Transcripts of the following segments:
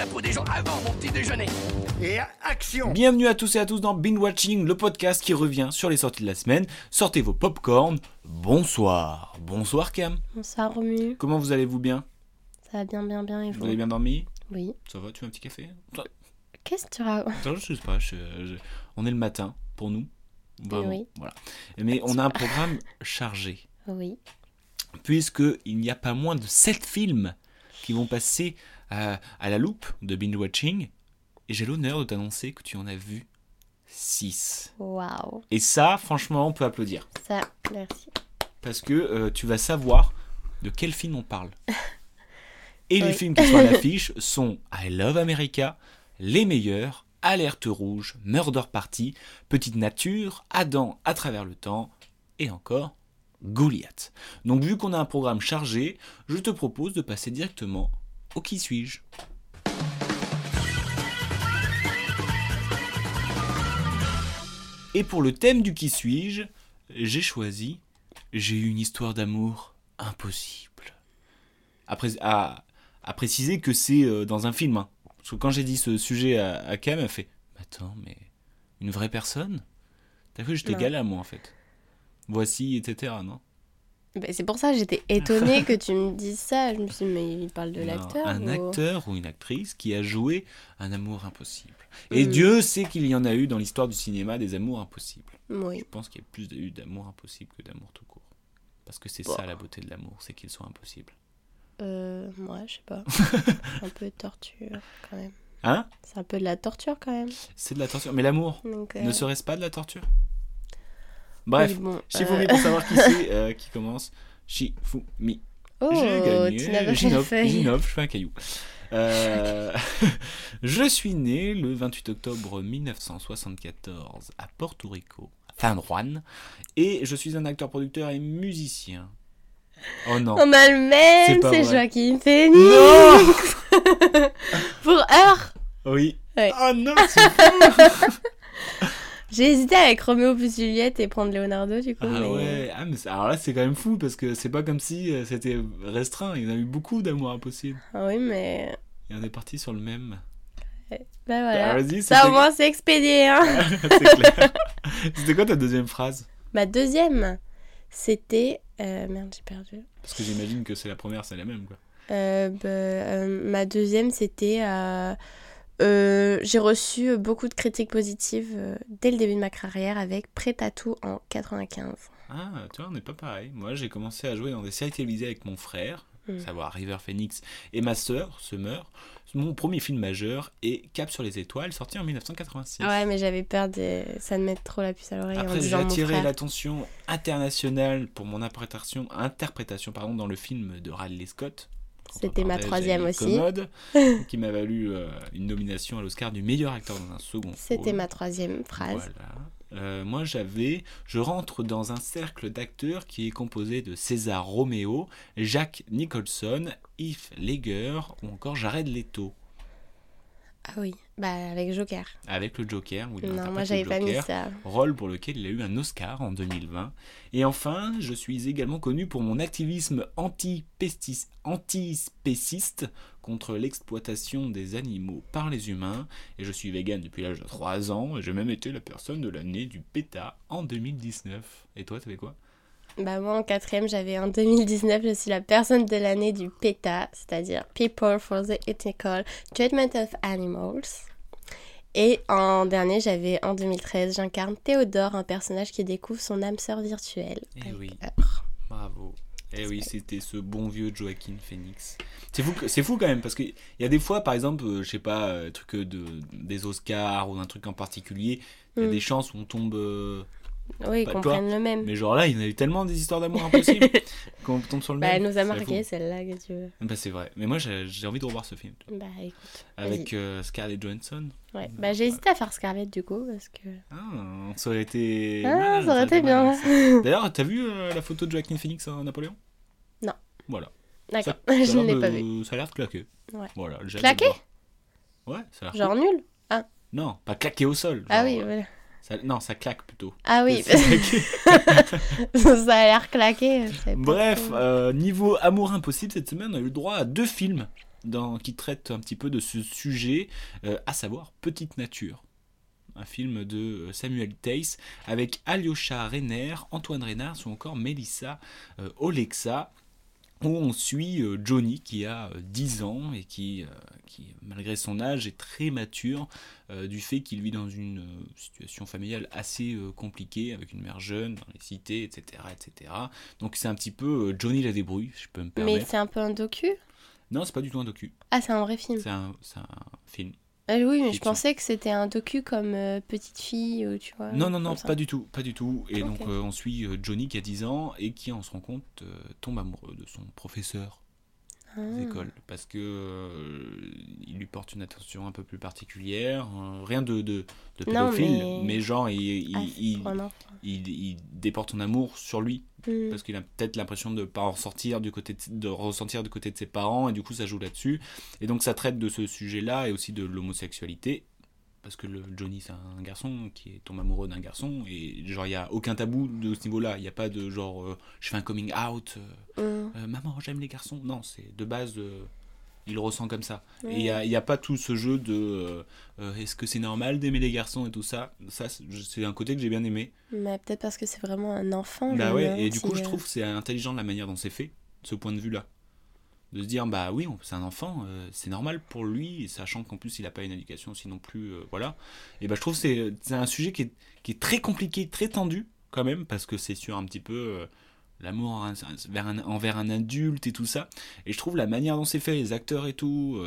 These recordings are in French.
la peau des gens avant mon petit déjeuner. Et action Bienvenue à tous et à tous dans Binge Watching, le podcast qui revient sur les sorties de la semaine. Sortez vos popcorn. Bonsoir. Bonsoir Cam. Bonsoir Romu. Comment vous allez-vous bien? Ça va bien, bien, bien et Vous? Vous avez bien dormi? Oui. Ça va Tu veux un petit café? Qu'est-ce que tu racontes? Je sais pas. je- je- On est le matin pour nous. Vraiment, Oui. Voilà. Mais on a un programme chargé. Oui. puisque il n'y a pas moins de 7 films qui vont passer à, à la loupe de binge watching et j'ai l'honneur de t'annoncer que tu en as vu 6. Waouh. Et ça, franchement, on peut applaudir Ça, merci. parce que euh, tu vas savoir de quel film on parle. Et les films qui sont à l'affiche sont I Love America, Les Meilleurs, Alerte Rouge, Murder Party, Petite Nature, Adam à travers le temps et encore Goliath. Donc vu qu'on a un programme chargé, je te propose de passer directement au qui suis-je. Et pour le thème du qui suis-je, j'ai choisi J'ai eu une histoire d'amour impossible. À, pré- à- à préciser que c'est euh, dans un film. hein. Parce que quand j'ai dit ce sujet à, à Cam, elle fait Attends, mais une vraie personne? T'as cru que j'étais Non. gala, moi, en fait Voici, etc. Non? Bah, c'est pour ça que j'étais étonnée que tu me dises ça. Je me suis dit, mais il parle de l'acteur Un ou- acteur ou une actrice qui a joué un amour impossible. Et Mm. Dieu sait qu'il y en a eu dans l'histoire du cinéma des amours impossibles. Oui. Je pense qu'il y a plus eu d'amour impossible que d'amour tout court. Parce que c'est Bon. ça la beauté de l'amour, c'est qu'ils sont impossibles. Euh, moi, je sais pas. un peu de torture quand même. Hein? C'est un peu de la torture quand même. C'est de la torture. Mais l'amour, Donc, euh, ne serait-ce pas de la torture? Bref, oui, bon, Shifumi euh, pour savoir qui c'est euh, qui commence. Shifumi. Oh, J'ai gagné. feuille. j'inove, je fais un caillou. Euh, je suis né le 28 octobre 1974 à Porto Rico, à San Juan, et je suis un acteur, producteur et musicien. Oh non. On a le même, c'est. Joaquin Phoenix. Non Pour Heure. Oui. Ouais. Oh non, c'est. J'ai hésité avec Roméo plus Juliette et prendre Leonardo du coup. Ah mais... ouais, ah, mais alors là c'est quand même fou parce que c'est pas comme si euh, c'était restreint, il y en a eu beaucoup d'amour impossible. Ah oui, mais. Et on est parti sur le même. Bah voilà. Ah, vas-y, Ça au moins c'est expédié. Hein. c'est clair. C'était quoi ta deuxième phrase? Ma deuxième, c'était. euh, merde, j'ai perdu. Parce que j'imagine que c'est la première, c'est la même quoi. Euh, bah, euh, ma deuxième, c'était. Euh, euh, j'ai reçu beaucoup de critiques positives euh, dès le début de ma carrière avec Prêt à tout en 95. Ah, tu vois, on n'est pas pareil. Moi j'ai commencé à jouer dans des séries télévisées avec mon frère, Mm. savoir River Phoenix, et ma sœur, Summer. Mon premier film majeur est Cap sur les étoiles, sorti en 1986. Ouais, mais j'avais peur de. Ça me mette trop la puce à l'oreille Après, j'ai attiré l'attention internationale pour mon interprétation, interprétation pardon, dans le film de Ridley Scott. C'était ma troisième aussi. Commode, qui m'a valu euh, une nomination à l'Oscar du meilleur acteur dans un second C'était ma troisième phrase. Voilà. Euh, moi, j'avais. Je rentre dans un cercle d'acteurs qui est composé de César Romeo, Jack Nicholson, Heath Ledger ou encore Jared Leto. Ah oui, bah avec Joker. Avec le Joker. Où il Non, moi le j'avais pas mis Joker, ça. Rôle pour lequel il a eu un Oscar en 2020. Et enfin, je suis également connu pour mon activisme anti-spéciste contre l'exploitation des animaux par les humains. Et je suis vegan depuis l'âge de 3 ans. Et j'ai même été la personne de l'année du PETA en 2019. Et toi, t'avais quoi? Bah moi en quatrième j'avais en 2019 je suis la personne de l'année du PETA, c'est-à-dire People for the Ethical Treatment of Animals. Et en dernier j'avais en 2013 j'incarne Théodore, un personnage qui découvre son âme sœur virtuelle. Eh avec oui. Heure. Bravo. Eh oui, c'était ce bon vieux Joaquin Phoenix. C'est fou, c'est fou quand même parce qu'il y a des fois, par exemple, euh, je sais pas, euh, truc de des Oscars ou un truc en particulier, il y a Mm. des chances où on tombe euh, Oui, qu'on toi, prenne le même. Mais genre là, il y en a eu tellement des histoires d'amour impossibles qu'on tombe sur le Bah, même. elle nous a marqué celle-là, que tu veux. Bah, c'est vrai. Mais moi, j'ai envie de revoir ce film. Bah, écoute. Avec euh, Scarlett Johansson. Ouais. Bah, j'ai hésité à faire Scarlett du coup, parce que. Ah, ça aurait été. Ah, mal, ça aurait été bien. D'ailleurs, t'as vu euh, la photo de Joaquin Phoenix en Napoléon? Non. Voilà. D'accord, je ne l'ai pas vu. Ça a l'air de claquer. Ouais. Voilà, Claquer? Ouais, ça a l'air Genre cool. nul? Non, pas claquer au sol. Ah oui, euh, voilà. Ça- Non, ça claque plutôt. Ah oui, ça a l'air claqué. Bref, euh, niveau amour impossible, cette semaine, on a eu le droit à deux films dans, qui traitent un petit peu de ce sujet, euh, à savoir Petite Nature. Un film de euh, Samuel Tace avec Alyosha Renner, Antoine Reynard ou encore Melissa euh, Olexa où on suit euh, Johnny qui a euh, 10 ans et qui, euh, qui, malgré son âge, est très mature euh, du fait qu'il vit dans une euh, situation familiale assez euh, compliquée avec une mère jeune dans les cités, etc. etc. Donc c'est un petit peu euh, Johnny la débrouille, je peux me Mais permettre. c'est un peu un docu? Non, c'est pas du tout un docu, Ah, c'est un vrai film. c'est un, c'est un film. Ah oui, mais je pensais que c'était un docu comme euh, Petite Fille, ou tu vois. non, non, non, ça. pas du tout, pas du tout. Et donc euh, on suit euh, Johnny qui a 10 ans et qui, on se rend compte, tombe amoureux de son professeur Ah. écoles parce que euh, il lui porte une attention un peu plus particulière euh, rien de, de, de Non, pédophile mais- mais... genre il, il, Ah, il, il- il déporte son amour sur lui Hmm. parce qu'il a peut-être l'impression de pas en ressortir du côté de, de ressentir du côté de ses parents et du coup ça joue là-dessus et donc ça traite de ce sujet-là et aussi de l'homosexualité parce que le Johnny c'est un garçon qui est tombe amoureux d'un garçon et genre il y a aucun tabou de ce niveau-là. Il n'y a pas de genre euh, je fais un coming out euh, Hmm. euh, maman j'aime les garçons. Non c'est de base il le ressent comme ça. Et il n'y a, y a pas tout ce jeu de est-ce que c'est normal d'aimer les garçons et tout ça. Ça c'est un côté que j'ai bien aimé. Mais peut-être parce que c'est vraiment un enfant. bah ouais demande et du coup je trouve que c'est intelligent la manière dont c'est fait ce point de vue là de se dire bah oui c'est un enfant euh, c'est normal pour lui sachant qu'en plus il n'a pas une éducation aussi non plus euh, voilà. Et bah je trouve c'est c'est un sujet qui est, qui est très compliqué très tendu quand même parce que c'est sur un petit peu euh, l'amour en- envers un, adulte et tout ça. Et je trouve la manière dont c'est fait les acteurs et tout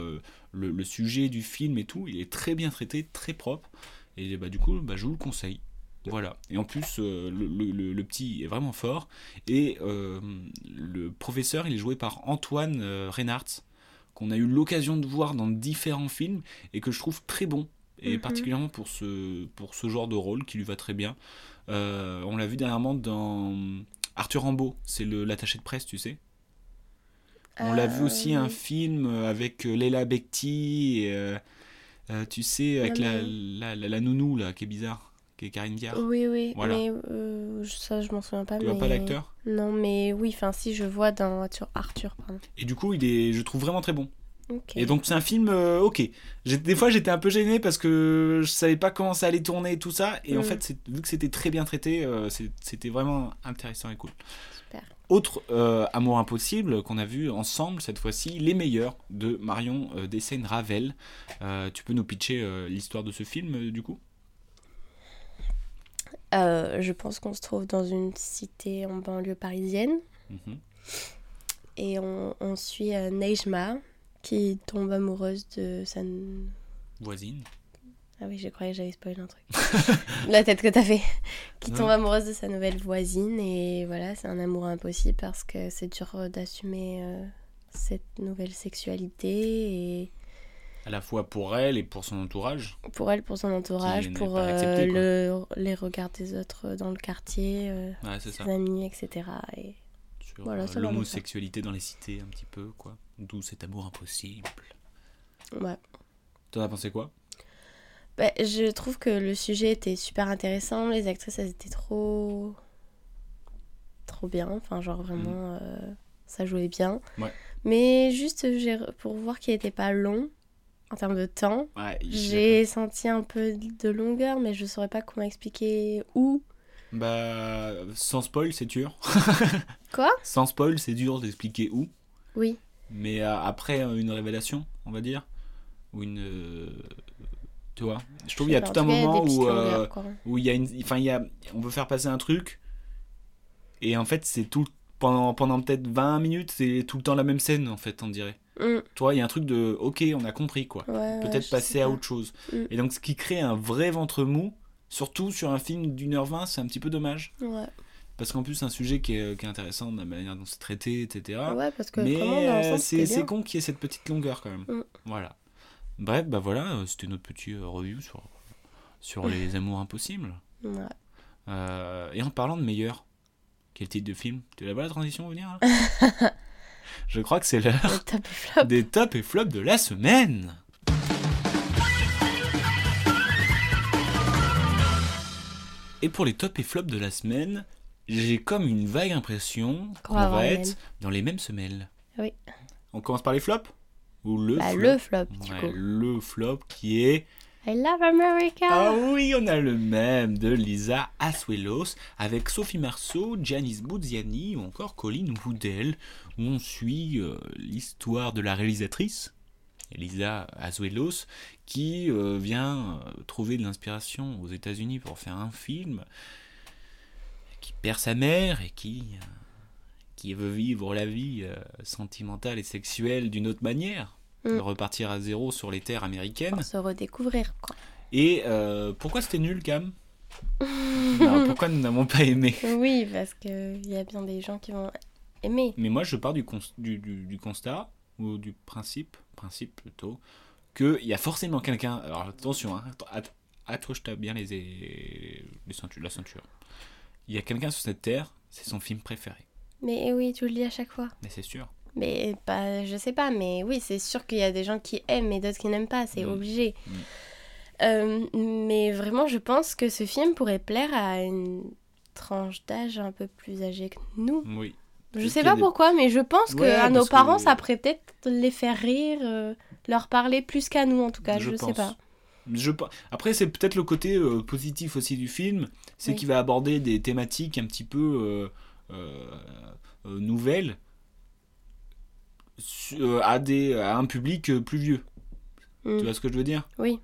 le, le sujet du film et tout il est très bien traité très propre. Et bah du coup bah, je vous le conseille voilà. Et en plus euh, le, le- le- le petit est vraiment fort. Et euh, le professeur il est joué par Antoine euh, Reinhardt qu'on a eu l'occasion de voir dans différents films et que je trouve très bon. Et Mhm. particulièrement pour ce, pour ce genre de rôle qui lui va très bien. Euh, on l'a vu dernièrement dans Arthur Rambaud c'est le- l'attaché de presse tu sais. On l'a vu aussi un film avec Leila Bekti, et, tu sais, avec Non, la, mais- la, la- la nounou là, qui est bizarre, qui est Karine Viard. Oui, oui, Voilà. mais euh, ça, je m'en souviens pas. Tu mais... vois pas l'acteur? Non, mais oui, enfin, si, je vois dans Arthur, Arthur pardon. Et du coup, il est, je trouve vraiment très bon. Ok. Et donc, c'est un film, euh, ok. Des fois, j'étais un peu gêné parce que je savais pas comment ça allait tourner et tout ça. Et en Mm. fait, vu que c'était très bien traité, euh, c'était vraiment intéressant et cool. Super. Autre Amour impossible qu'on a vu ensemble cette fois-ci, Les meilleurs de Marion Dessaigne Ravel. Tu peux nous pitcher l'histoire de ce film du coup? Euh, je pense qu'on se trouve dans une cité en banlieue parisienne. Mhm. Et on, on suit euh, Nejma qui tombe amoureuse de sa. Voisine. Ah oui, je croyais que j'avais spoilé un truc. La tête que t'as fait. Qui tombe amoureuse de sa nouvelle voisine. Et voilà, c'est un amour impossible parce que c'est dur euh, d'assumer euh, cette nouvelle sexualité. Et À la fois pour elle et pour son entourage. pour elle, pour son entourage, pour euh, accepté, quoi. le, les regards des autres dans le quartier, euh, Ouais, ça. ses amis, etc. Et Sur Voilà, euh, l'homosexualité dans les cités un petit peu, quoi. D'où cet amour impossible. ouais. T'en as pensé quoi? Bah, je trouve que le sujet était super intéressant. Les actrices, elles étaient trop. trop bien. Enfin, genre vraiment, euh, ça jouait bien. Ouais. Mais juste pour voir qu'il n'était pas long en termes de temps, Ouais, j'ai senti un peu de longueur, mais je saurais pas comment expliquer où. Bah, sans spoil, c'est dur. Quoi? Sans spoil, c'est dur d'expliquer où. Oui. Mais euh, après euh, une révélation, on va dire, ou une, euh, tu vois, je trouve qu'il y a tout un moment où, euh, où il y a une, enfin il y a, on veut faire passer un truc, et en fait c'est tout pendant pendant peut-être 20 minutes, c'est tout le temps la même scène en fait, on dirait. Mm, Tu vois, il y a un truc de, ok, on a compris quoi. ouais, Peut-être passer à pas. autre chose. Mm. Et donc ce qui crée un vrai ventre mou Surtout sur un film d'une heure vingt, c'est un petit peu dommage. Ouais. Parce qu'en plus, c'est un sujet qui est, qui est intéressant de la manière dont c'est traité, etc. ouais, parce que Mais euh, c'est con qu'il y ait cette petite longueur quand même. Mm. Voilà. Bref, bah voilà, euh, c'était notre petit euh, review sur, sur les amours impossibles. Ouais. Euh, et en parlant de meilleur, quel titre de film? Tu la vois la transition venir là? Je crois que c'est l'heure top des tops et flops de la semaine. Et pour les tops et flops de la semaine, j'ai comme une vague impression qu'on va être dans les mêmes semelles. Oui. On commence par les flops Ou le Bah, flop le flop, du Ouais, coup. Le flop qui est I love America. ah oui, on a le même de Lisa Asuelos avec Sophie Marceau, Janice Bouziani ou encore Colin Woodell, on suit euh, l'histoire de la réalisatrice, Lisa Asuelos, qui euh, vient euh, trouver de l'inspiration aux États-Unis pour faire un film, qui perd sa mère et qui, qui veut vivre la vie sentimentale et sexuelle d'une autre manière, Mm. repartir à zéro sur les terres américaines. Pour se redécouvrir, quoi. Et pourquoi c'était nul, Cam? Non, Pourquoi nous n'avons pas aimé? Oui, parce qu'il y a bien des gens qui vont aimer. Mais moi, je pars du, du, du- du constat, ou du principe, principe plutôt, qu'il y a forcément quelqu'un. Alors attention, hein, att- accroche-toi bien les, les ceintures, la ceinture. Il y a quelqu'un sur cette terre, c'est son film préféré. Mais oui, tu le dis à chaque fois. Mais c'est sûr. Mais bah, je sais pas, mais oui, c'est sûr qu'il y a des gens qui aiment et d'autres qui n'aiment pas, c'est Mm. obligé. Mm. Euh, mais vraiment, je pense que ce film pourrait plaire à une tranche d'âge un peu plus âgée que nous. Oui. Je sais pas pourquoi, mais je pense que Ouais, à nos que- parents, ça pourrait peut-être les faire rire, euh, leur parler plus qu'à nous en tout cas, je, sais pense. pas. Je Après, c'est peut-être le côté euh, positif aussi du film, c'est Oui. qu'il va aborder des thématiques un petit peu euh, nouvelles à, des, à un public plus vieux. Mm. Tu vois ce que je veux dire? Oui,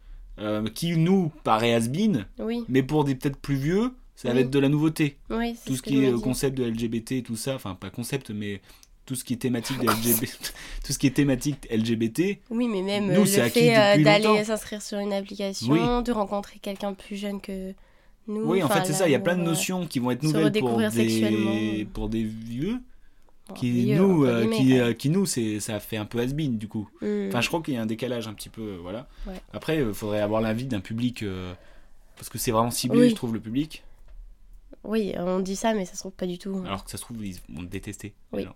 Qui nous paraît has-been, oui, mais pour des peut-être plus vieux, ça va être de la nouveauté. oui. Tout ce qui est euh, concept de LGBT et tout ça, enfin pas concept, mais tout ce qui est thématique de LGBT, tout ce qui est thématique LGBT, Oui, mais même Nous, le fait euh, d'aller s'inscrire sur une application, Oui. de rencontrer quelqu'un plus jeune que nous. Oui, en fait, c'est ça. Il y a plein de notions qui vont être nouvelles pour des, pour des vieux. bon, Qui vieux, nous, euh, qui, euh, qui nous, c'est, ça fait un peu has-been du coup. Mm. Enfin, je crois qu'il y a un décalage un petit peu, voilà. Ouais. Après, il faudrait avoir l'avis d'un public, euh, parce que c'est vraiment ciblé, Oui. je trouve, le public. Oui, on dit ça, mais ça se trouve pas du tout. Alors que ça se trouve, ils vont détester. Oui.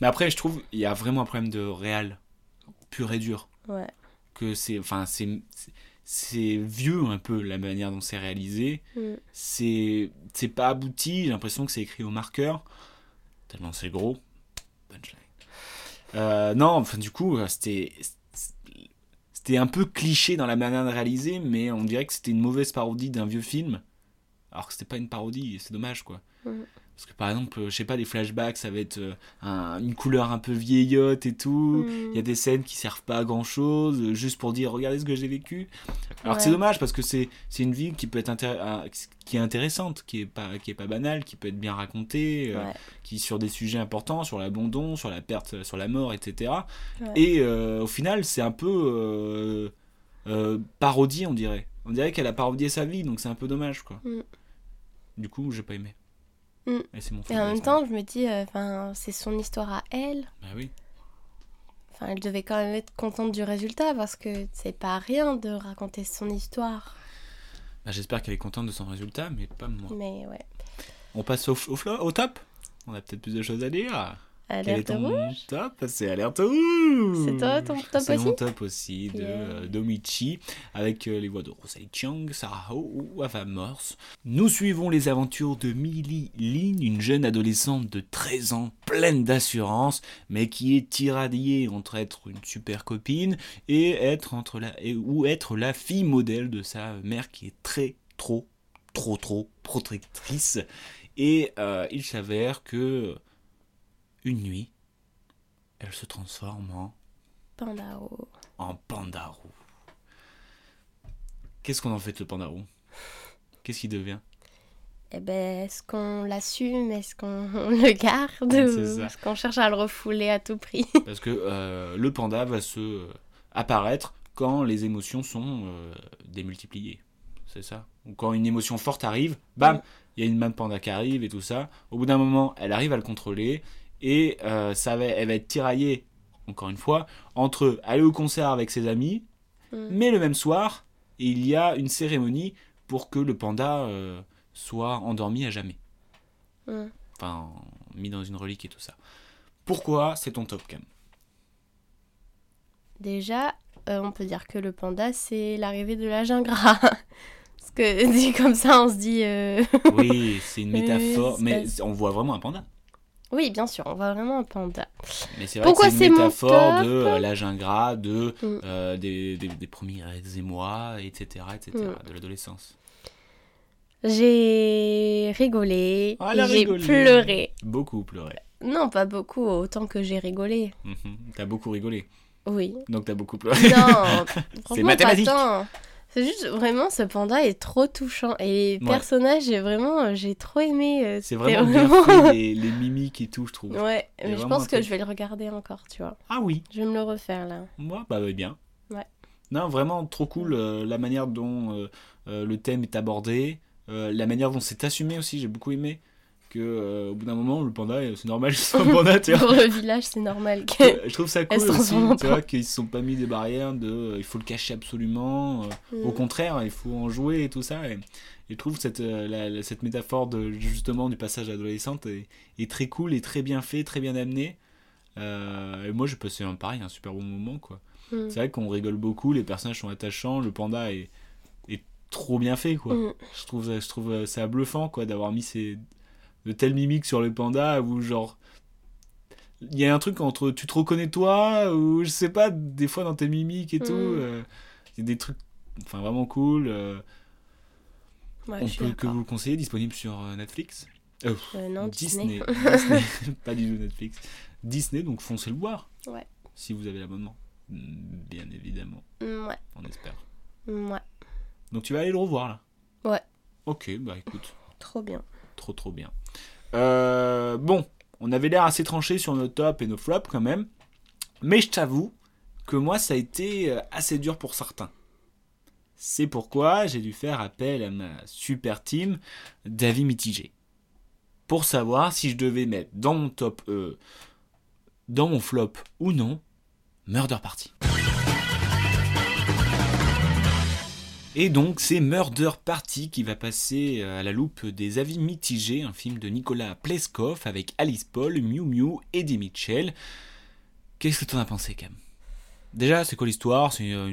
Mais après, je trouve, il y a vraiment un problème de réel, pur et dur. Ouais. Que c'est, enfin, c'est, c'est- vieux un peu la manière dont c'est réalisé. Mm. C'est, c'est pas abouti. J'ai l'impression que c'est écrit au marqueur, tellement c'est gros. Punchline. Euh, non, enfin, du coup, euh, c'était, c'était un peu cliché dans la manière de réaliser, mais on dirait que c'était une mauvaise parodie d'un vieux film. Alors que c'était pas une parodie, c'est dommage quoi. Parce que par exemple, euh, je sais pas, les flashbacks, ça va être euh, un- une couleur un peu vieillotte et tout. Mm. Il y a des scènes qui servent pas à grand chose, juste pour dire regardez ce que j'ai vécu. Alors que c'est Ouais. dommage parce que c'est c'est une vie qui peut être ah, qui est intéressante, qui est pas qui est pas banale, qui peut être bien racontée, euh, Ouais. qui sur des sujets importants, sur l'abandon, sur la perte, sur la mort, etc. Ouais. Et euh, au final, c'est un peu euh, euh, parodie, on dirait. On dirait qu'elle a parodié sa vie, donc c'est un peu dommage, quoi. Mm. Du coup, j'ai pas aimé. Mm. Et c'est mon Et en même temps, je me dis, euh, enfin, c'est son histoire à elle. Bah oui. Enfin, elle devait quand même être contente du résultat parce que c'est pas rien de raconter son histoire. Bah, J'espère qu'elle est contente de son résultat, mais pas moi. Mais ouais. On passe au, au, au top? On a peut-être plus de choses à dire. Quel est Alerte ton rouge. top? C'est Alerte rouge C'est toi, ton top C'est mon aussi? top aussi de Yeah. Domichi avec euh, les voix de Rosalie Chiang, Sarah Ho ou Ava Morse. Nous suivons les aventures de Millie Lin, une jeune adolescente de 13 ans pleine d'assurance, mais qui est tiraillée entre être une super copine et être entre la et- ou être la fille modèle de sa mère qui est très trop trop trop protectrice. Et euh, il s'avère que une nuit, elle se transforme en Pandaro. en panda roux. Qu'est-ce qu'on en fait de ce panda roux Qu'est-ce qu'il devient? Eh ben, est-ce qu'on l'assume? Est-ce qu'on le garde est-ce qu'on cherche à le refouler à tout prix? Parce que euh, le panda va se euh, apparaître quand les émotions sont euh, démultipliées. c'est ça. Ou Quand une émotion forte arrive, bam, il y a une main de panda qui arrive et tout ça. Au bout d'un moment, elle arrive à le contrôler et euh, ça va, elle va être tiraillée, encore une fois, entre aller au concert avec ses amis, Mm. mais le même soir, il y a une cérémonie pour que le panda euh, soit endormi à jamais. Mm. Enfin, mis dans une relique et tout ça. Pourquoi c'est ton top cam? Déjà, euh, on peut dire que le panda, c'est l'arrivée de l'âge ingrat. Parce que dit comme ça, on se dit. euh, Oui, c'est une métaphore, mais on voit vraiment un panda. Oui, bien sûr, on voit vraiment un panda. Mais c'est vrai Pourquoi que c'est c'est une métaphore de euh, l'âge ingrat, de, Mm. euh, des, des, des premiers émois, etc., etc., Mm. de l'adolescence. J'ai rigolé, Ah, a j'ai pleuré. Beaucoup pleuré. Non, pas beaucoup, autant que j'ai rigolé. Mhm. T'as beaucoup rigolé. Oui. Donc t'as beaucoup pleuré. Non, franchement, mathématique. pas tant. C'est juste vraiment, ce panda est trop touchant. Et les Ouais. personnages, j'ai vraiment, j'ai trop aimé. euh, C'est vraiment bien fait, les, les mimiques et tout, je trouve. Ouais, mais je pense que je vais le regarder encore, tu vois. Ah oui, Je vais me le refaire là. moi, bah ouais, bien. Ouais. Non, vraiment trop cool euh, la manière dont euh, euh, le thème est abordé, euh, la manière dont c'est assumé aussi, j'ai beaucoup aimé. Que euh, au bout d'un moment, le panda, euh, c'est normal, c'est un panda, tu vois. Pour le village, c'est normal que. Euh, je trouve ça cool aussi, tu vois, qu'ils se sont pas mis des barrières de euh, il faut le cacher absolument. euh, Au Mm. contraire, il faut en jouer et tout ça. Et, et je trouve cette, la- la- cette métaphore de, justement du passage adolescente est, est très cool et très bien fait, très bien amené. Et moi, j'ai passé un pareil, un super bon moment. quoi. Mm. C'est vrai qu'on rigole beaucoup, les personnages sont attachants, le panda est, est trop bien fait. quoi. Mm. Je trouve, je trouve ça bluffant quoi, d'avoir mis ces, de telles mimiques sur le panda où genre. Il y a un truc entre tu te reconnais toi ou je sais pas, des fois dans tes mimiques et tout. Mm. euh, Il y a des trucs enfin, vraiment cool. euh, Ouais, on peut que vous le conseiller, disponible sur euh, Netflix. Euh, non, Disney. Disney. pas du tout Netflix. Disney, donc foncez le voir. Ouais. Si vous avez l'abonnement. Mm, Bien évidemment, Mm, Ouais, on espère. ouais, Donc tu vas aller le revoir là Ouais. Ok, bah écoute, trop bien. Trop trop bien. Euh, bon, on avait l'air assez tranché sur nos tops et nos flops quand même. Mais je t'avoue que moi ça a été euh, assez dur pour certains. C'est pourquoi j'ai dû faire appel à ma super team d'avis mitigés. Pour savoir si je devais mettre dans mon top, euh, dans mon flop ou non, Murder Party. Et donc c'est Murder Party qui va passer euh, à la loupe des avis mitigés, un film de Nicolas Pleskov avec Alice Paul, Miu Miu, Eddie Mitchell. Qu'est-ce que t'en as pensé Cam? Déjà c'est quoi l'histoire? C'est euh,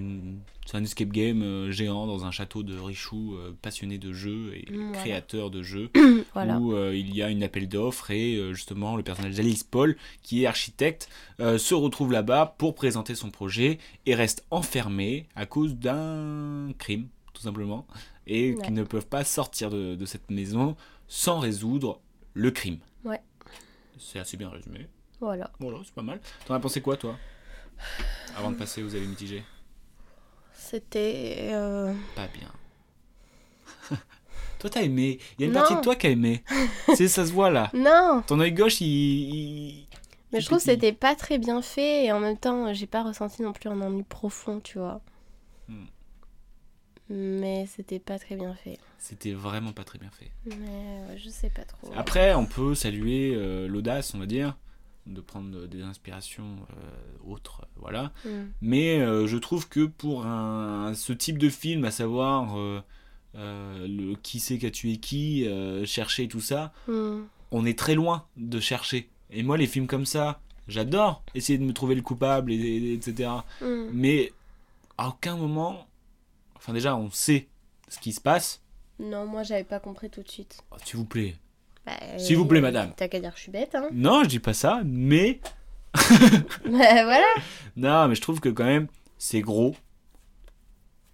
c'est un escape game euh, géant dans un château de Richoux, euh, passionné de jeux et Mm, voilà. créateur de jeux, Voilà. où euh, il y a une appel d'offres et euh, justement le personnage d'Alice Paul, qui est architecte, euh, se retrouve là-bas pour présenter son projet et reste enfermé à cause d'un crime, tout simplement, et Ouais. qu'ils ne peuvent pas sortir de, de cette maison sans résoudre le crime. Ouais. C'est assez bien résumé. Voilà. Voilà, c'est pas mal. T'en as pensé quoi, toi? Avant de passer aux avis mitigés C'était. euh, Pas bien. toi, t'as aimé. Il y a une Non. partie de toi qui a aimé. c'est ça se voit là. Non Ton œil gauche, il. Mais il je trouve que c'était pas très bien fait et en même temps, j'ai pas ressenti non plus un ennui profond, tu vois. Hmm. Mais c'était pas très bien fait. C'était vraiment pas très bien fait. Mais je sais pas trop. Après, on peut saluer euh, l'audace, on va dire, de prendre des inspirations euh, autres, voilà. Hmm. Mais euh, je trouve que pour un, ce type de film, à savoir euh, le qui c'est qui a tué qui, chercher tout ça, Hmm. on est très loin de chercher. Et moi, les films comme ça, j'adore essayer de me trouver le coupable, et, et- etc. Hmm. Mais à aucun moment, enfin déjà, on sait ce qui se passe. Non, moi j'avais pas compris tout de suite. Oh, S'il vous plaît. Bah, S'il vous plaît, euh, madame. T'as qu'à dire que je suis bête, hein. Non, je dis pas ça, mais Bah voilà. non, mais je trouve que quand même c'est gros.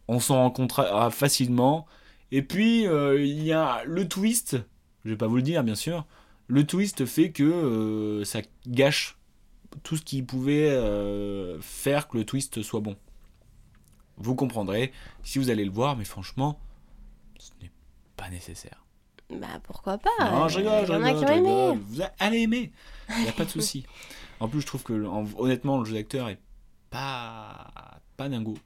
On s'en rencontrera facilement. Et puis euh, il y a le twist. Je vais pas vous le dire, bien sûr. Le twist fait que euh, ça gâche tout ce qui pouvait euh, faire que le twist soit bon. Vous comprendrez si vous allez le voir, mais franchement, ce n'est pas nécessaire. Bah pourquoi pas Non, je rigole, je rigole, je rigole. Vous allez aimer. Il n'y a pas de souci. En plus, je trouve que, en- honnêtement, le jeu d'acteur est pas, pas dingo.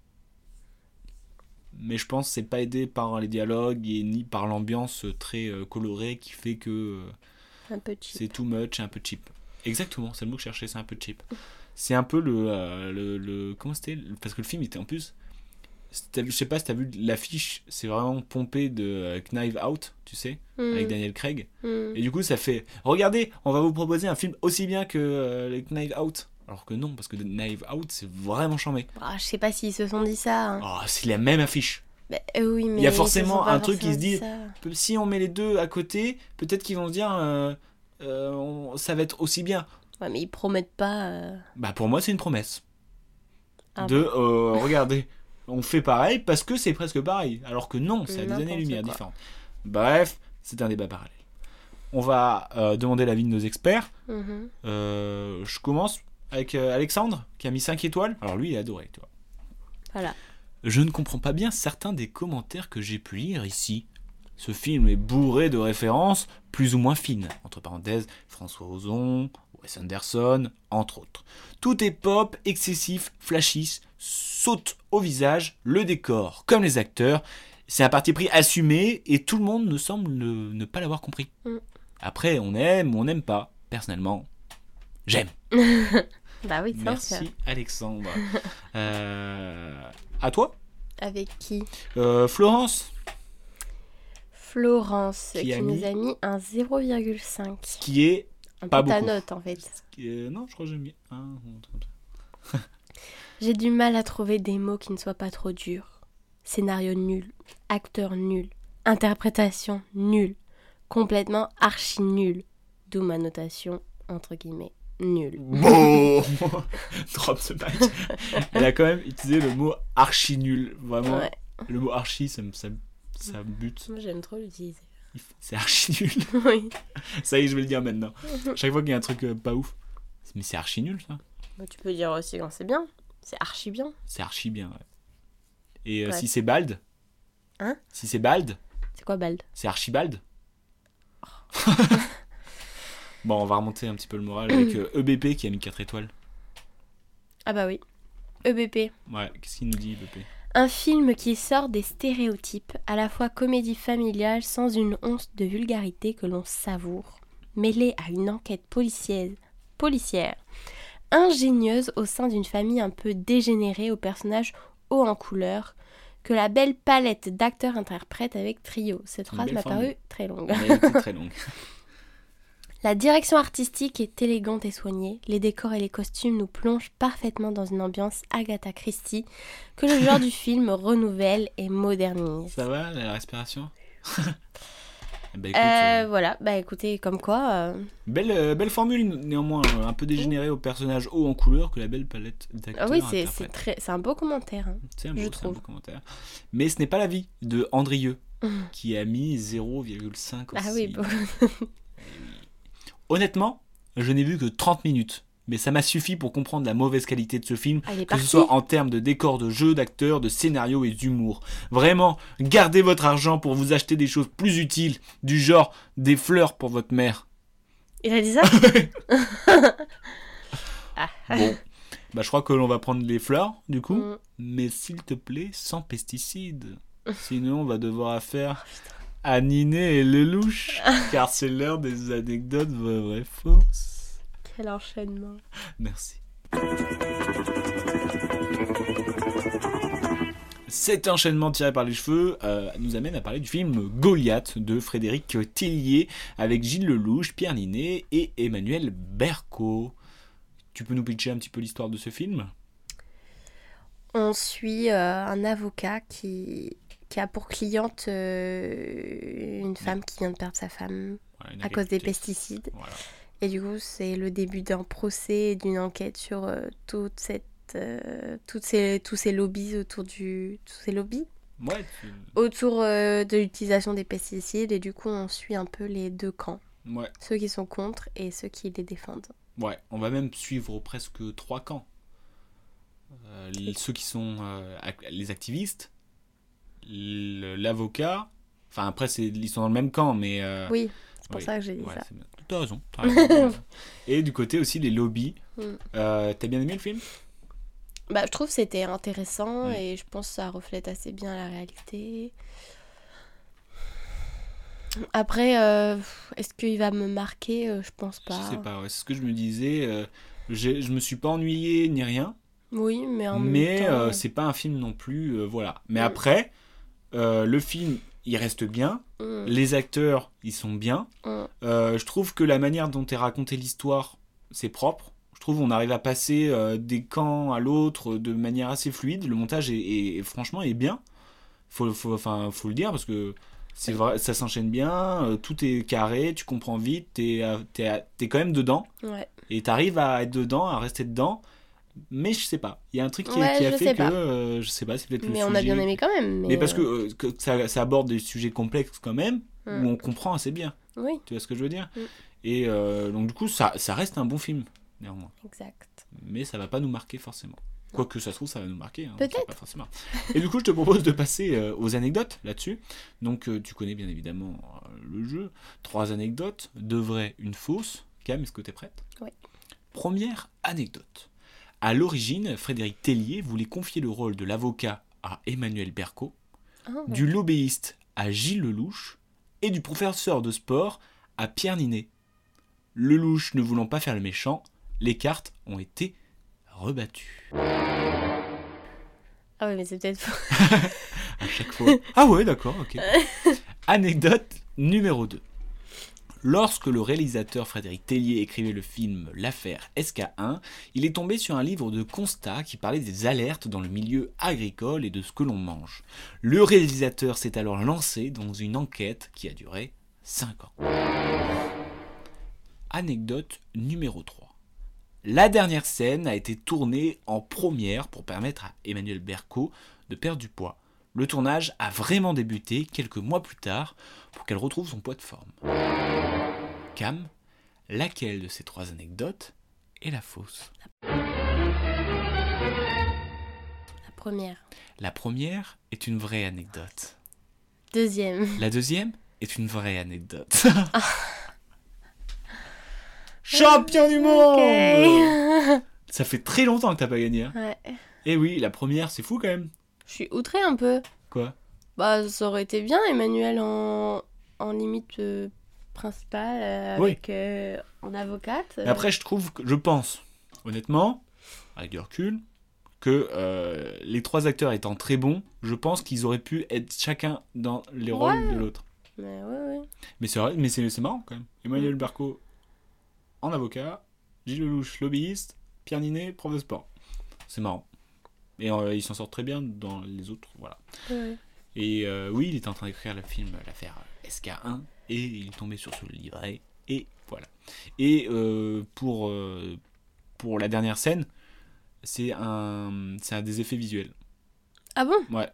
mais je pense que c'est pas aidé par les dialogues et ni par l'ambiance très euh, colorée qui fait que Un peu cheap. c'est too much, un peu cheap. Exactement, c'est le mot que je cherchais, c'est un peu cheap. C'est un peu le, euh, le, le- comment c'était? Parce que le film était en plus, je sais pas si t'as vu l'affiche, c'est vraiment pompé de euh, Knife Out, tu sais, Mm, avec Daniel Craig. mm. Et du coup, ça fait Regardez, on va vous proposer un film aussi bien que euh, les Knife Out. Alors que non, parce que Knife Out, c'est vraiment chambé. Ah, je sais pas s'ils se sont dit ça. hein. Oh, c'est la même affiche. Bah, euh, oui, mais y a forcément un truc qui se dit-. Si on met les deux à côté, peut-être qu'ils vont se dire euh, on- ça va être aussi bien. Ouais, mais ils promettent pas. Bah pour moi, c'est une promesse. Ah de euh, regardez, on fait pareil parce que c'est presque pareil. Alors que non, c'est à des années-lumière différentes. Bref, c'est un débat parallèle. On va euh, demander l'avis de nos experts. mhm. Euh, je commence avec euh, Alexandre qui a mis 5 étoiles. Alors lui, il a adoré, tu vois. Voilà. Je ne comprends pas bien certains des commentaires que j'ai pu lire ici. Ce film est bourré de références plus ou moins fines. Entre parenthèses, François Ozon, Wes Anderson, entre autres. Tout est pop, excessif, flashy, saute au visage, le décor, comme les acteurs. C'est un parti pris assumé et tout le monde ne semble ne, ne pas l'avoir compris. Mm. Après, on aime ou on n'aime pas. Personnellement, j'aime. Bah oui, sûr. Merci Alexandre. Euh, à toi? Avec qui? Euh, Florence, Florence, Qui qui, a nous mis a mis un 0,5. qui est. Un Pas peu ta beaucoup. note en fait. euh, non, je crois que j'ai mis un. J'ai du mal à trouver des mots qui ne soient pas trop durs. Scénario nul, acteur nul, interprétation nulle, complètement archi nul. D'où ma notation, entre guillemets, nulle. Bon Drop the mic. Elle a quand même utilisé le mot archi nul. Vraiment, Ouais, le mot archi, ça me, ça, ça me bute. moi j'aime trop l'utiliser. C'est archi nul. oui. Ça y est, je vais le dire maintenant. Chaque fois qu'il y a un truc euh, pas ouf. Mais c'est archi nul, ça. Bah, tu peux dire aussi quand c'est bien. C'est archi bien. C'est archi bien, ouais. Et euh, Ouais. si c'est bald Hein Si c'est bald, C'est quoi Bald c'est Archibald. bon, on va remonter un petit peu le moral avec euh, EBP qui a mis 4 étoiles. Ah bah oui. EBP. Ouais, qu'est-ce qu'il nous dit, EBP Un film qui sort des stéréotypes, à la fois comédie familiale sans une once de vulgarité que l'on savoure, mêlée à une enquête policière, policière ingénieuse au sein d'une famille un peu dégénérée aux personnages hauts en couleur, que la belle palette d'acteurs interprète avec trio. Cette phrase m'a paru très longue. Elle a été très longue. La direction artistique est élégante et soignée, les décors et les costumes nous plongent parfaitement dans une ambiance Agatha Christie que le genre du film renouvelle et modernise. Ça va, la respiration? Bah, écoute, Euh, euh, voilà, bah écoutez, comme quoi, euh, belle, belle formule, néanmoins, un peu dégénérée au personnage haut en couleur que la belle palette d'acteurs ah oui, c'est c'est interprète. très, c'est un beau commentaire. hein. C'est un, je beau- c'est un trouve. beau commentaire. Mais ce n'est pas l'avis de Andrieux, qui a mis 0,5 aussi. Ah oui, bon. Honnêtement, je n'ai vu que 30 minutes, mais ça m'a suffi pour comprendre la mauvaise qualité de ce film, que ce soit en termes de décor, de jeu, d'acteurs, de scénario et d'humour. Vraiment, gardez votre argent pour vous acheter des choses plus utiles, du genre des fleurs pour votre mère. Il a dit ça Ah. Bon, bah je crois que l'on va prendre les fleurs, du coup, Mm. mais s'il te plaît, sans pesticides. Sinon, on va devoir Oh, faire Aniné et Lelouch, car c'est l'heure des anecdotes vraies, vraies, fausses. Quel enchaînement. Merci. Cet enchaînement tiré par les cheveux euh, nous amène à parler du film Goliath de Frédéric Tillier avec Gilles Lelouch, Pierre Ninet et Emmanuel Berco. Tu peux nous pitcher un petit peu l'histoire de ce film? On suit euh, un avocat qui, qui a pour cliente euh, une femme qui vient de perdre sa femme Voilà, à cause des pesticides. Voilà. Et du coup, c'est le début d'un procès et d'une enquête sur euh, toute cette, euh, toutes ces, tous ces lobbies autour du... Tous ces lobbies Ouais, tu- autour de l'utilisation des pesticides. Et du coup, on suit un peu les deux camps. ouais, Ceux qui sont contre et ceux qui les défendent. ouais. On va même suivre presque trois camps. Les- ceux qui sont les activistes, l'avocat. Enfin, après, ils sont dans le même camp, mais. euh, Oui, c'est pour oui. ça que j'ai dit Ouais, ça. T'as raison. t'as raison. Et du côté aussi, les lobbies. Mm. Euh, T'as bien aimé le film? Bah, je trouve que c'était intéressant et je pense que ça reflète assez bien la réalité. Après, euh, est-ce qu'il va me marquer? Je pense pas. Je sais pas, ouais, c'est ce que je me disais. j'ai- je me suis pas ennuyé ni rien, Oui, mais en mais même temps. euh, c'est pas un film non plus, voilà. Mais Mm. après, euh, le film, il reste bien. Mm, Les acteurs, ils sont bien. mm. Euh, je trouve que la manière dont est racontée l'histoire, c'est propre. Je trouve on arrive à passer euh, des camps à l'autre de manière assez fluide. Le montage est, est- est- franchement est bien. Faut, faut, enfin, faut le dire parce que c'est vrai, ça s'enchaîne bien. tout est carré, tu comprends vite. T'es, t'es quand même dedans Ouais. et t'arrives à être dedans, à rester dedans. Mais je sais pas. Il y a un truc qui, Ouais, qui a fait que euh, je sais pas. C'est peut-être le Mais on a sujet. bien aimé quand même. Mais, Mais parce que, euh, euh, que ça, ça aborde des sujets complexes quand même Mm. où on comprend assez bien. Oui, Tu vois ce que je veux dire? Mm. Et euh, donc du coup, ça, ça reste un bon film, néanmoins. exact. Mais ça va pas nous marquer forcément. Quoique ça se trouve, ça va nous marquer. hein, Peut-être. forcément. Et du coup, je te propose de passer euh, aux anecdotes là-dessus. Donc euh, tu connais bien évidemment euh, le jeu. Trois anecdotes, deux vraies, une fausse. Cam, est-ce que tu es prête? Oui. Première anecdote. À l'origine, Frédéric Tellier voulait confier le rôle de l'avocat à Emmanuel Berco, Ah, ouais. du lobbyiste à Gilles Lelouch et du professeur de sport à Pierre Ninet. Lelouch ne voulant pas faire le méchant, les cartes ont été rebattues. Ah ouais, mais c'est peut-être faux. À chaque fois. Ah ouais, d'accord, ok. Anecdote numéro 2. Lorsque le réalisateur Frédéric Tellier écrivait le film L'affaire SK1, il est tombé sur un livre de constats qui parlait des alertes dans le milieu agricole et de ce que l'on mange. Le réalisateur s'est alors lancé dans une enquête qui a duré 5 ans. Anecdote numéro 3. La dernière scène a été tournée en première pour permettre à Emmanuel Berco de perdre du poids. Le tournage a vraiment débuté quelques mois plus tard pour qu'elle retrouve son poids de forme. Cam, laquelle de ces trois anecdotes est la fausse? La première. La première est une vraie anecdote. Deuxième. La deuxième est une vraie anecdote. Champion du monde. Ça fait très longtemps que t'as pas gagné. Hein. ouais. Et oui, la première, c'est fou quand même. Je suis outrée un peu. Quoi? Bah, ça aurait été bien, Emmanuel en, en limite euh, principale, euh, Oui. avec euh, en avocate. Mais après, je trouve, que, je pense, honnêtement, avec du recul, que euh, les trois acteurs étant très bons, je pense qu'ils auraient pu être chacun dans les rôles de l'autre. Mais ouais, ouais. Mais c'est vrai, mais c'est c'est marrant quand même. Emmanuel Berco en avocat, Gilles Lelouch lobbyiste, Pierre Ninet prof de sport. C'est marrant. Et euh, ils s'en sortent très bien dans les autres, voilà. ouais. Et euh, oui, il était en train d'écrire le film, l'affaire SK1, et il est tombé sur ce livret, et voilà. Et euh, pour, pour la dernière scène, c'est un, c'est un des effets visuels. Ah bon? Ouais.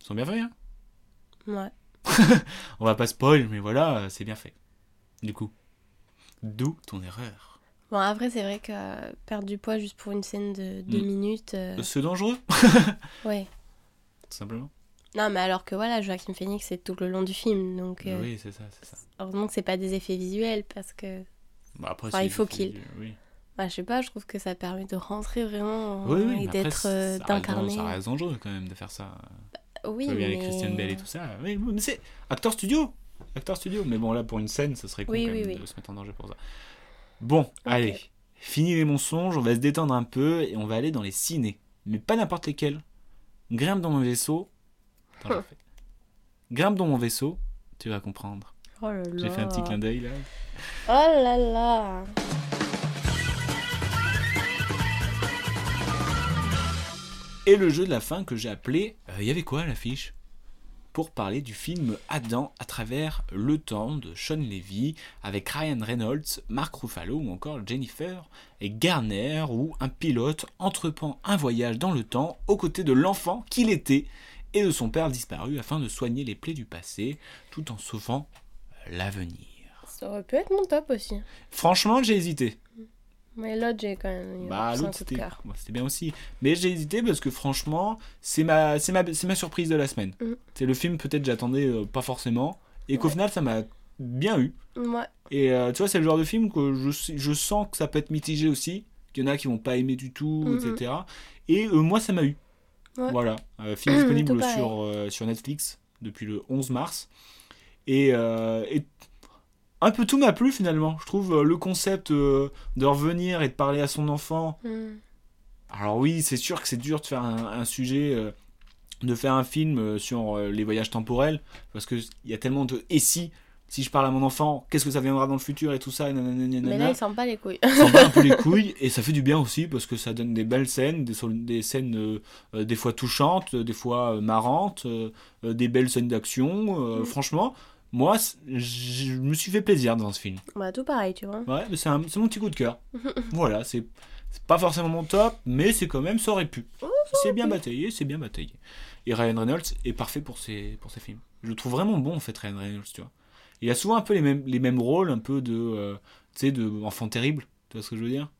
Ils sont bien faits, hein? Ouais. On va pas spoil, mais voilà, c'est bien fait. Du coup. D'où ton erreur? Bon, après, c'est vrai que euh, perdre du poids juste pour une scène de deux Mm. minutes. euh, C'est dangereux, ouais. tout simplement. Non, mais alors que voilà, Joachim Phoenix, c'est tout le long du film. Donc, euh, Oui, c'est ça, c'est ça. heureusement que c'est pas des effets visuels parce que. Bah, après, Enfin, il faut qu'il- Oui, Bah, je sais pas, je trouve que ça permet de rentrer vraiment oui, oui, et d'être. euh, d'incarner. Ça reste dangereux quand même de faire ça. Oui, vois bien mais... avec Christian Bell et tout ça. Oui, mais c'est acteur studio. Acteur studio. Mais bon, là, pour une scène, ça serait con Oui, quand oui, même oui. de se mettre en danger pour ça. Bon, allez. Fini les mensonges, on va se détendre un peu et on va aller dans les ciné. Mais pas n'importe lesquels. Grimpe dans mon vaisseau. Attends. Grimpe dans mon vaisseau, tu vas comprendre. Oh là là. J'ai fait un petit clin d'œil là. Oh là là. Et le jeu de la fin que j'ai appelé euh, Il y avait quoi à l'affiche? Pour parler du film Adam à travers le temps de Sean Levy avec Ryan Reynolds, Mark Ruffalo ou encore Jennifer et Garner où un pilote entreprend un voyage dans le temps aux côtés de l'enfant qu'il était et de son père disparu afin de soigner les plaies du passé tout en sauvant l'avenir. Ça aurait pu être mon top aussi. Franchement, j'ai hésité. Mais l'autre, j'ai quand même eu Bah, l'autre, c'était bon, c'était bien aussi. Mais j'ai hésité parce que franchement, c'est ma, c'est ma, c'est ma surprise de la semaine. Mm. C'est le film, peut-être, j'attendais euh, pas forcément. Et qu'au Ouais. final, ça m'a bien eu. Ouais. Et euh, tu vois, c'est le genre de film que je, je sens que ça peut être mitigé aussi. Qu'il y en a qui vont pas aimer du tout, etc. Et euh, moi, ça m'a eu. Ouais. Voilà. Film disponible sur, sur Netflix depuis le 11 mars. Et, et un peu tout m'a plu finalement. Je trouve euh, le concept euh, de revenir et de parler à son enfant. Hmm. Alors oui, c'est sûr que c'est dur de faire un, un sujet, euh, de faire un film sur les voyages temporels, parce qu'il y a tellement de et si, si je parle à mon enfant, qu'est-ce que ça viendra dans le futur et tout ça, et nanana, Mais là, il sent pas les couilles. Ça s'en bat un peu les couilles et ça fait du bien aussi parce que ça donne des belles scènes, des, scènes euh, des fois touchantes, des fois euh, marrantes, euh, des belles scènes d'action. Mm. Franchement, moi, je me suis fait plaisir dans ce film. bah, tout pareil, tu vois. Ouais, mais c'est mon petit coup de cœur. voilà, c'est pas forcément mon top, mais c'est quand même, ça aurait pu. c'est bien bataillé, c'est bien bataillé. Et Ryan Reynolds est parfait pour ses, pour ses films. Je le trouve vraiment bon en fait, Ryan Reynolds, tu vois. Il a souvent un peu les mêmes, les mêmes rôles, un peu de, euh, tu sais, de enfant terrible, tu vois ce que je veux dire?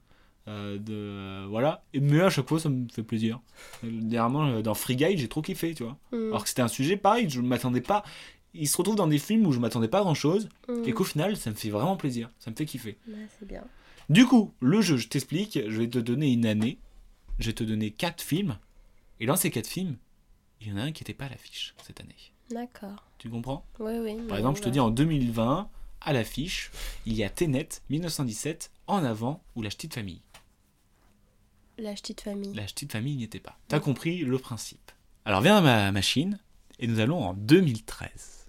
Euh, de, euh, Voilà, Et- mais à chaque fois ça me fait plaisir. Dernièrement, dans Free Guy, j'ai trop kiffé, tu vois. Hmm. Alors que c'était un sujet pareil, je m'attendais pas. Il se retrouve dans des films où je m'attendais pas à grand chose, Hmm. et qu'au final, ça me fait vraiment plaisir, ça me fait kiffer. Bah, c'est bien. Du coup, le jeu, je t'explique, je vais te donner une année, je vais te donner quatre films, et dans ces quatre films, il y en a un qui n'était pas à l'affiche cette année. D'accord. Tu comprends? Oui, oui. Par exemple, je te dis en 2020, à l'affiche, il y a Tenet 1917, En avant ou La Petite Famille. La petite famille. La Petite Famille n'y était pas. T'as compris le principe. Alors viens à ma machine, et nous allons en 2013.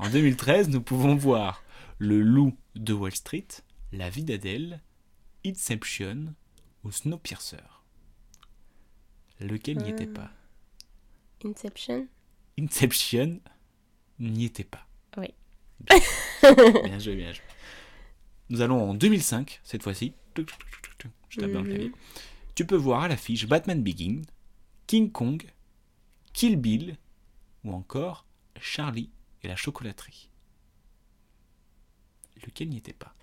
En 2013, nous pouvons voir Le Loup de Wall Street, La vie d'Adèle, Inception ou Snowpiercer. Lequel n'y était Hmm. pas Inception. Inception n'y était pas. Oui. Bien joué, bien joué. Nous allons en 2005, cette fois-ci. Je tape dans le clavier. Tu peux voir à l'affiche Batman Begin, King Kong, Kill Bill ou encore Charlie et la chocolaterie. Lequel n'y était pas?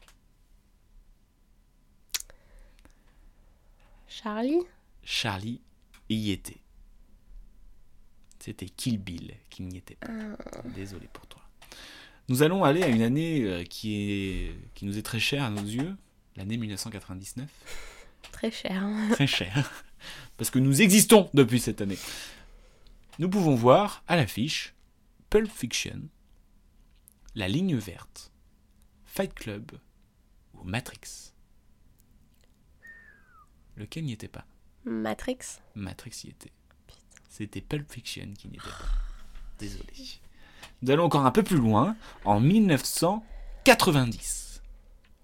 Charlie? Charlie y était. C'était Kill Bill qui n'y était pas. Désolé pour toi. Nous allons aller à une année euh, qui, est, qui nous est très chère à nos yeux, l'année 1999. Très cher. Très chère. Parce que nous existons depuis cette année. Nous pouvons voir à l'affiche Pulp Fiction, La Ligne Verte, Fight Club ou Matrix. Lequel n'y était pas? Matrix. Matrix y était. C'était Pulp Fiction qui n'y était pas. Désolé. Nous allons encore un peu plus loin, en 1990.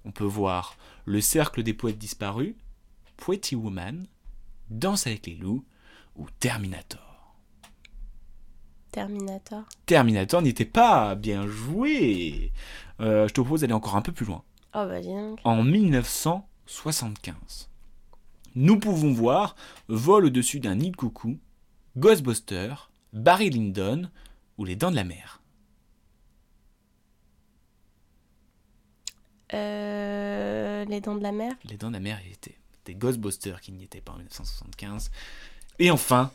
On peut voir Le Cercle des Poètes Disparus, Pretty Woman, Danse avec les loups ou Terminator. Terminator. Terminator n'était pas bien joué. Euh, je te propose d'aller encore un peu plus loin. Oh bah dis donc. En 1975, nous pouvons voir Vol au-dessus d'un nid de coucou, Ghostbuster, Barry Lyndon ou Les Dents de la Mer. Euh, les dents de la mer. Les Dents de la Mer y étaient. Des Ghostbusters qui n'y étaient pas en 1975. Et enfin,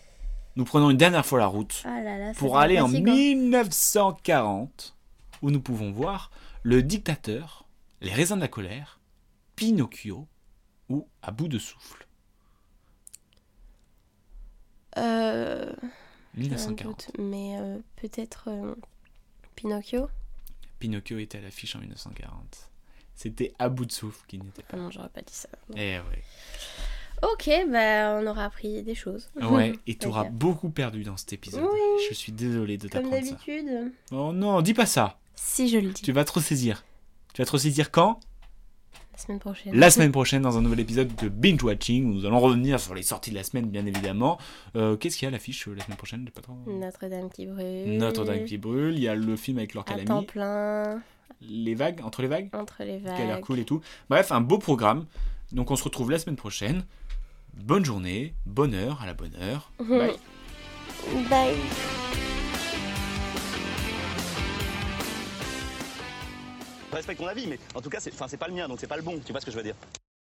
nous prenons une dernière fois la route Ah là là. ça pour aller en fatigant. 1940, où nous pouvons voir Le Dictateur, Les Raisins de la Colère, Pinocchio ou À bout de souffle. Euh, j'ai un 1940. doute, mais euh, peut-être euh, Pinocchio? Pinocchio était à l'affiche en 1940. C'était à bout de souffle qui n'était Ah pas. non, j'aurais pas dit ça. Non. Eh ouais. Ok, bah on aura appris des choses. Ouais, et tu auras beaucoup perdu dans cet épisode. Oui. Je suis désolé de Comme t'apprendre ça. d'habitude. Oh non, dis pas ça. Si je le dis. Tu vas trop saisir. Tu vas trop saisir quand? La semaine prochaine. La semaine prochaine dans un nouvel épisode de Binge Watching où nous allons revenir sur les sorties de la semaine bien évidemment. Euh, Qu'est-ce qu'il y a à l'affiche euh, la semaine prochaine? J'ai pas trop- Notre-Dame qui brûle. Notre-Dame qui brûle, il y a le film avec Laure À temps plein, les vagues, entre les vagues, entre les qui a l'air vagues. cool et tout. Bref, un beau programme. Donc on se retrouve la semaine prochaine. Bonne journée, bonne heure, à la bonne heure. Bye. Bye. Je respecte ton avis, mais en tout cas, c'est pas le mien, donc c'est pas le bon. Tu vois ce que je veux dire